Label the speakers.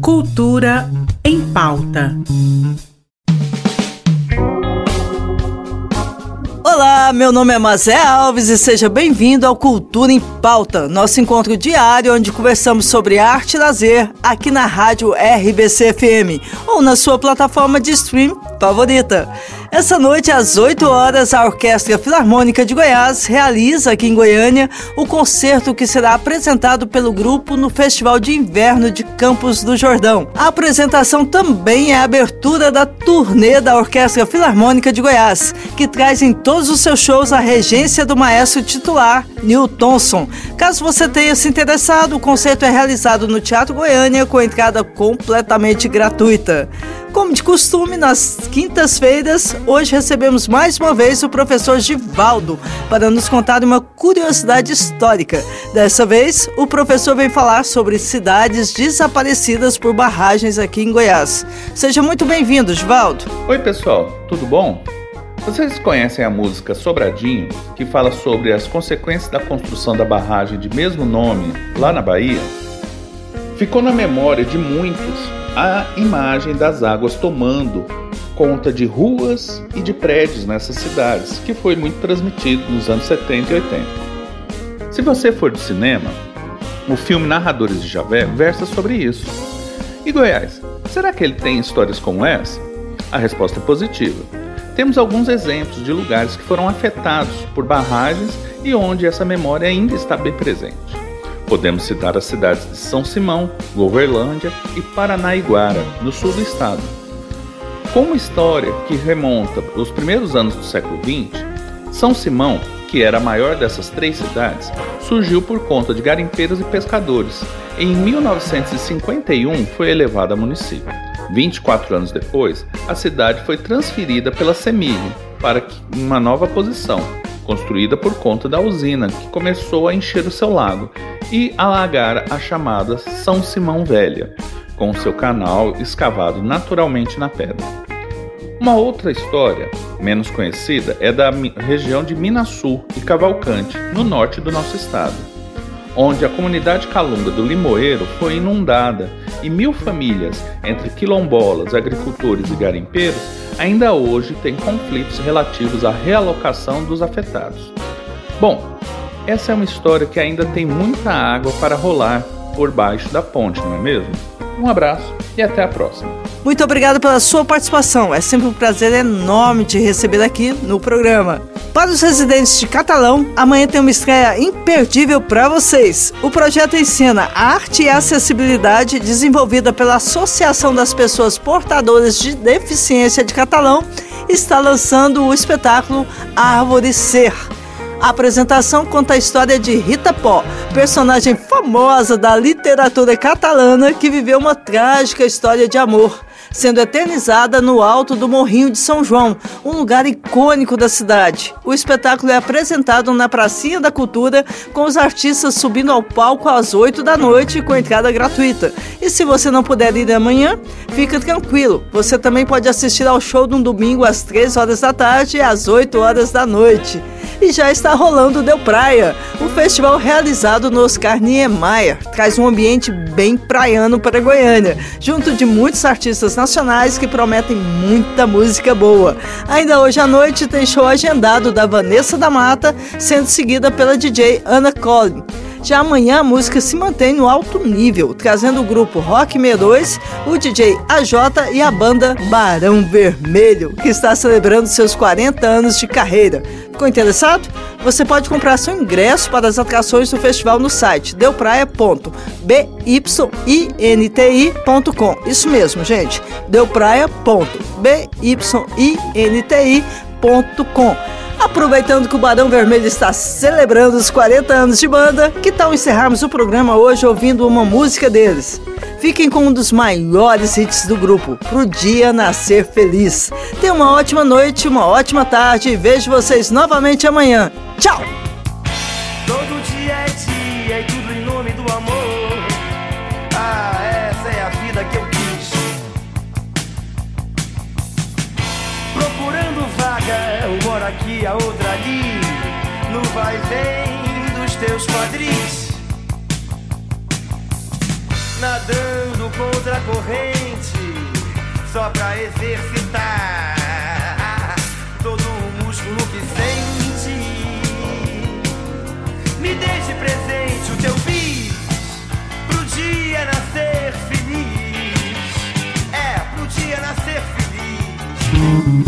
Speaker 1: Cultura em pauta.
Speaker 2: Olá, meu nome é Mazé Alves e seja bem-vindo ao Cultura em Pauta, nosso encontro diário onde conversamos sobre arte e lazer aqui na rádio RBC FM ou na sua plataforma de stream favorita. Essa noite, às 8 horas, a Orquestra Filarmônica de Goiás realiza aqui em Goiânia o concerto que será apresentado pelo grupo no Festival de Inverno de Campos do Jordão. A apresentação também é a abertura da turnê da Orquestra Filarmônica de Goiás, que traz em todos os seus shows a regência do maestro titular, Neil Thompson. Caso você tenha se interessado, o concerto é realizado no Teatro Goiânia com entrada completamente gratuita. Como de costume, nas quintas-feiras, hoje recebemos mais uma vez o professor Givaldo para nos contar uma curiosidade histórica. Dessa vez, o professor vem falar sobre cidades desaparecidas por barragens aqui em Goiás. Seja muito bem-vindo, Givaldo.
Speaker 3: Oi, pessoal, tudo bom? Vocês conhecem a música Sobradinho, que fala sobre as consequências da construção da barragem de mesmo nome lá na Bahia? Ficou na memória de muitos a imagem das águas tomando conta de ruas e de prédios nessas cidades, que foi muito transmitido nos anos 70 e 80. Se você for do cinema, o filme Narradores de Javé versa sobre isso. E Goiás, será que ele tem histórias como essa? A resposta é positiva. Temos alguns exemplos de lugares que foram afetados por barragens e onde essa memória ainda está bem presente. Podemos citar as cidades de São Simão, Goverlândia e Paranaiguara, no sul do estado. Com uma história que remonta aos primeiros anos do século XX, São Simão, que era a maior dessas três cidades, surgiu por conta de garimpeiros e pescadores. Em 1951 foi elevada a município. 24 anos depois, a cidade foi transferida pela CEMIG para uma nova posição, construída por conta da usina que começou a encher o seu lago e alagar a chamada São Simão Velha, com seu canal escavado naturalmente na pedra. Uma outra história, menos conhecida, é da região de Minasul e Cavalcante, no norte do nosso estado, onde a comunidade calunga do Limoeiro foi inundada e mil famílias, entre quilombolas, agricultores e garimpeiros, ainda hoje tem conflitos relativos à realocação dos afetados. Bom, essa é uma história que ainda tem muita água para rolar por baixo da ponte, não é mesmo? Um abraço e até a próxima.
Speaker 2: Muito obrigado pela sua participação. É sempre um prazer enorme te receber aqui no programa. Para os residentes de Catalão, amanhã tem uma estreia imperdível para vocês. O projeto ensina arte e acessibilidade desenvolvida pela Associação das Pessoas Portadoras de Deficiência de Catalão está lançando o espetáculo Árvore Ser. A apresentação conta a história de Rita Pó, personagem famosa da literatura catalana que viveu uma trágica história de amor sendo eternizada no alto do Morrinho de São João, um lugar icônico da cidade. O espetáculo é apresentado na Pracinha da Cultura, com os artistas subindo ao palco às 8 da noite com entrada gratuita. E se você não puder ir amanhã, fica tranquilo. Você também pode assistir ao show no domingo às 3 horas da tarde e às 8 horas da noite e já está rolando Deu Praia, um festival realizado no Oscar Niemeyer. Traz um ambiente bem praiano para Goiânia, junto de muitos artistas nacionais que prometem muita música boa. Ainda hoje à noite tem show agendado da Vanessa da Mata, sendo seguida pela DJ Ana Collin. Já amanhã a música se mantém no alto nível, trazendo o grupo Rock 62, o DJ AJ e a banda Barão Vermelho, que está celebrando seus 40 anos de carreira. Ficou interessado? Você pode comprar seu ingresso para as atrações do festival no site deupraia.byinti.com. Isso mesmo, gente. deupraia.byinti.com. Aproveitando que o Barão Vermelho está celebrando os 40 anos de banda, que tal encerrarmos o programa hoje ouvindo uma música deles? Fiquem com um dos maiores hits do grupo, Pro Dia Nascer Feliz. Tenham uma ótima noite, uma ótima tarde e vejo vocês novamente amanhã.
Speaker 4: Aqui, a outra ali. No vai vem dos teus quadris. nadando contra a corrente, só pra exercitar todo o músculo que sente. Me deixe presente o teu bis pro dia nascer feliz. É, pro dia nascer feliz.